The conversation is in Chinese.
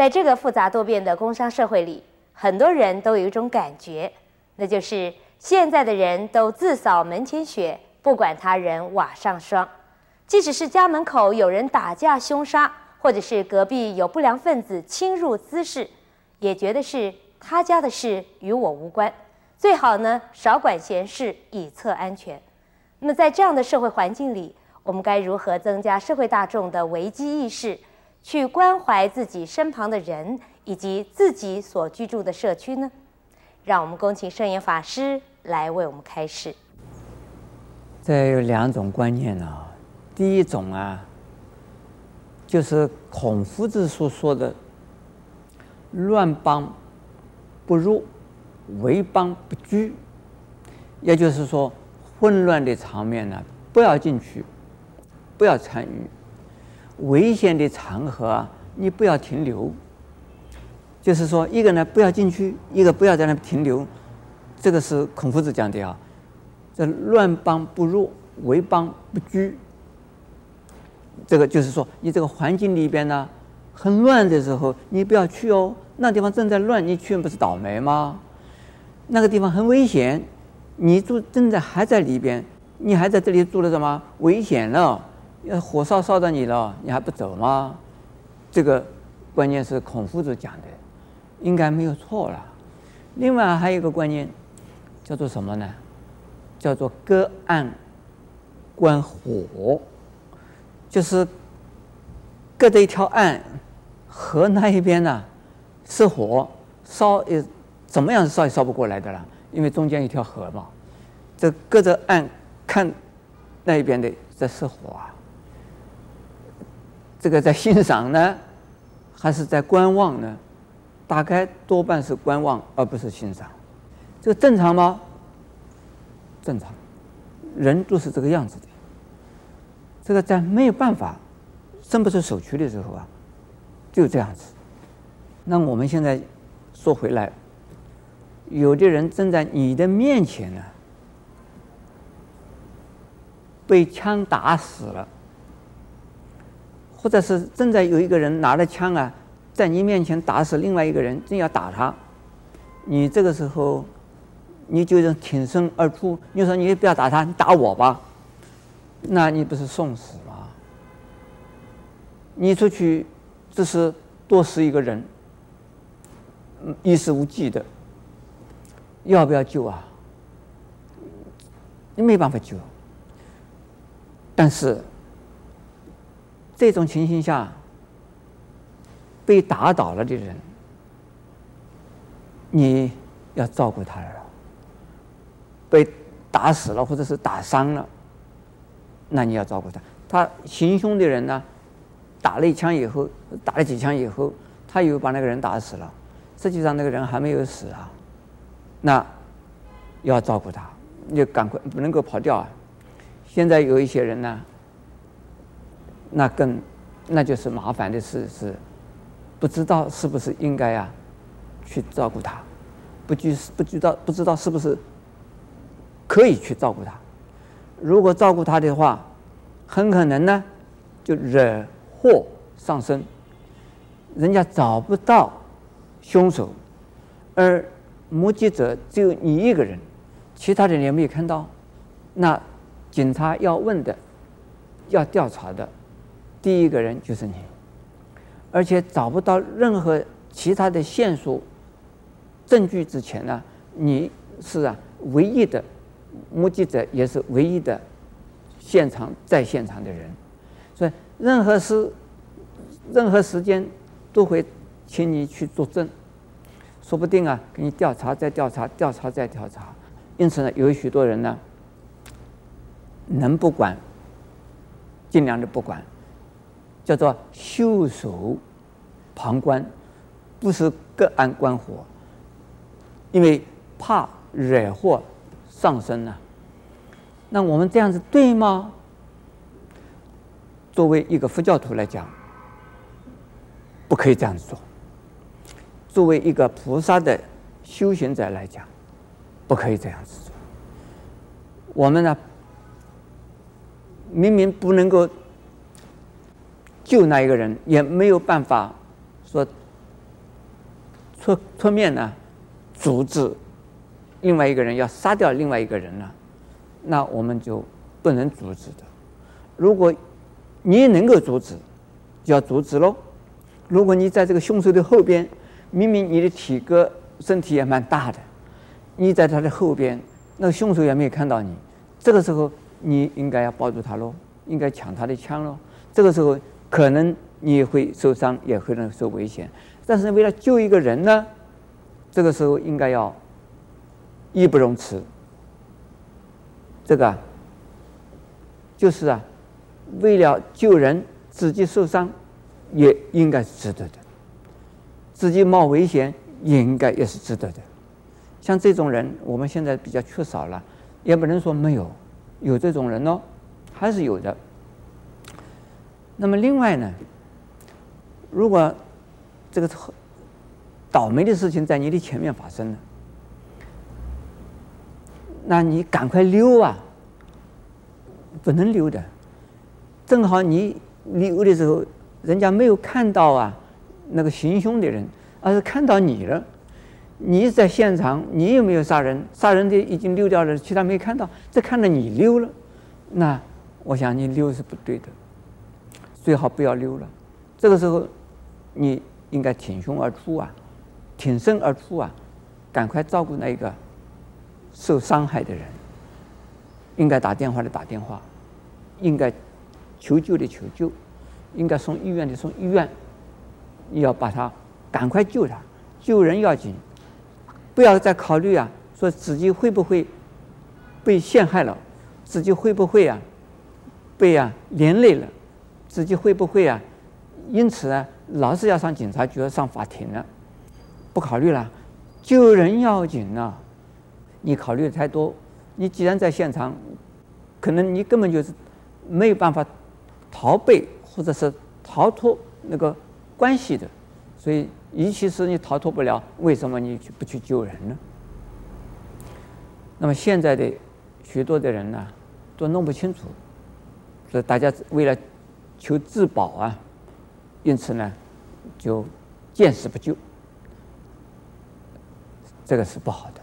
在这个复杂多变的工商社会里，很多人都有一种感觉，那就是现在的人都自扫门前雪，不管他人瓦上霜。即使是家门口有人打架凶杀，或者是隔壁有不良分子侵入滋事，也觉得是他家的事，与我无关。最好呢，少管闲事，以策安全。那么在这样的社会环境里，我们该如何增加社会大众的危机意识，去关怀自己身旁的人以及自己所居住的社区呢？让我们恭请圣严法师来为我们开示。这有两种观念啊，第一种啊，就是孔夫子所说的“乱邦不入，危邦不居”，也就是说，混乱的场面呢，不要进去，不要参与；危险的场合啊，你不要停留。就是说，一个呢不要进去，一个不要在那停留。这个是孔夫子讲的啊。这乱邦不入，危邦不居。这个就是说，你这个环境里边呢，很乱的时候，你不要去哦。那地方正在乱，你去不是倒霉吗？那个地方很危险。你住正在还在里边，你还在这里住了什么？危险了，要火烧烧到你了，你还不走吗？这个观念是孔夫子讲的，应该没有错了。另外还有一个观念，叫做什么呢？叫做隔岸观火，就是隔着一条岸，河那一边呢是火，烧也怎么样烧也烧不过来的了。因为中间一条河嘛，这隔着岸看那一边的在失火啊。这个在欣赏呢，还是在观望呢？大概多半是观望，而不是欣赏。这个正常吗？正常，人都是这个样子的。这个在没有办法伸不出手去的时候啊，就这样子。那我们现在说回来。有的人正在你的面前呢，被枪打死了，或者是正在有一个人拿着枪啊，在你面前打死另外一个人，正要打他，你这个时候，你就挺身而出，你说你不要打他，你打我吧，那你不是送死吗？你出去只是多死一个人，衣食无忌的。要不要救啊？你没办法救。但是这种情形下，被打倒了的人，你要照顾他了。被打死了或者是打伤了，那你要照顾他。他行凶的人呢，打了一枪以后，打了几枪以后，他又把那个人打死了。实际上那个人还没有死啊。那要照顾他，你就赶快不能够跑掉啊！现在有一些人呢，那更那就是麻烦的事是，不知道是不是应该啊去照顾他，不知不知道不知道是不是可以去照顾他。如果照顾他的话，很可能呢就惹祸上身，人家找不到凶手，而。目击者只有你一个人，其他人也没有看到。那警察要问的、要调查的，第一个人就是你，而且找不到任何其他的线索、证据之前呢，你是啊唯一的目击者，也是唯一的现场在现场的人。所以任何事、任何时间都会请你去作证。说不定啊，给你调查再调查，调查再调查。因此呢，有许多人呢，能不管，尽量的不管，叫做袖手旁观，不是隔岸观火，因为怕惹祸上身呢、那我们这样子对吗？作为一个佛教徒来讲，不可以这样子做。作为一个菩萨的修行者来讲，不可以这样子做。我们呢，明明不能够救那一个人，也没有办法说出出面呢，阻止另外一个人要杀掉另外一个人呢，那我们就不能阻止的。如果你能够阻止，就要阻止喽。如果你在这个凶手的后边，明明你的体格身体也蛮大的，你在他的后边，那个凶手也没有看到你，这个时候你应该要抱住他喽，应该抢他的枪喽。这个时候可能你会受伤，也可能受危险。但是为了救一个人呢，这个时候应该要义不容辞。这个就是啊，为了救人，自己受伤。也应该是值得的，自己冒危险也应该也是值得的。像这种人，我们现在比较缺少了，也不能说没有，有这种人哦，还是有的。那么另外呢，如果这个倒霉的事情在你的前面发生了，那你赶快溜啊，不能溜的。正好你溜的时候。人家没有看到啊，那个行凶的人，而是看到你了。你在现场，你又没有杀人，杀人的已经溜掉了，其他没看到，只看到你溜了。那我想你溜是不对的，最好不要溜了。这个时候，你应该挺胸而出啊，挺身而出啊，赶快照顾那一个受伤害的人。应该打电话的打电话，应该求救的求救。应该送医院的送医院，你要把他赶快救他，救人要紧，不要再考虑啊，说自己会不会被陷害了，自己会不会啊被啊连累了，自己会不会啊？因此啊老是要上警察局要上法庭了，不考虑了，救人要紧啊，你考虑的太多，你既然在现场，可能你根本就是没有办法逃避。或者是逃脱那个关系的，所以，尤其是你逃脱不了，为什么你去不去救人呢？那么现在的许多的人呢，都弄不清楚，所以大家为了求自保啊，因此呢，就见死不救，这个是不好的。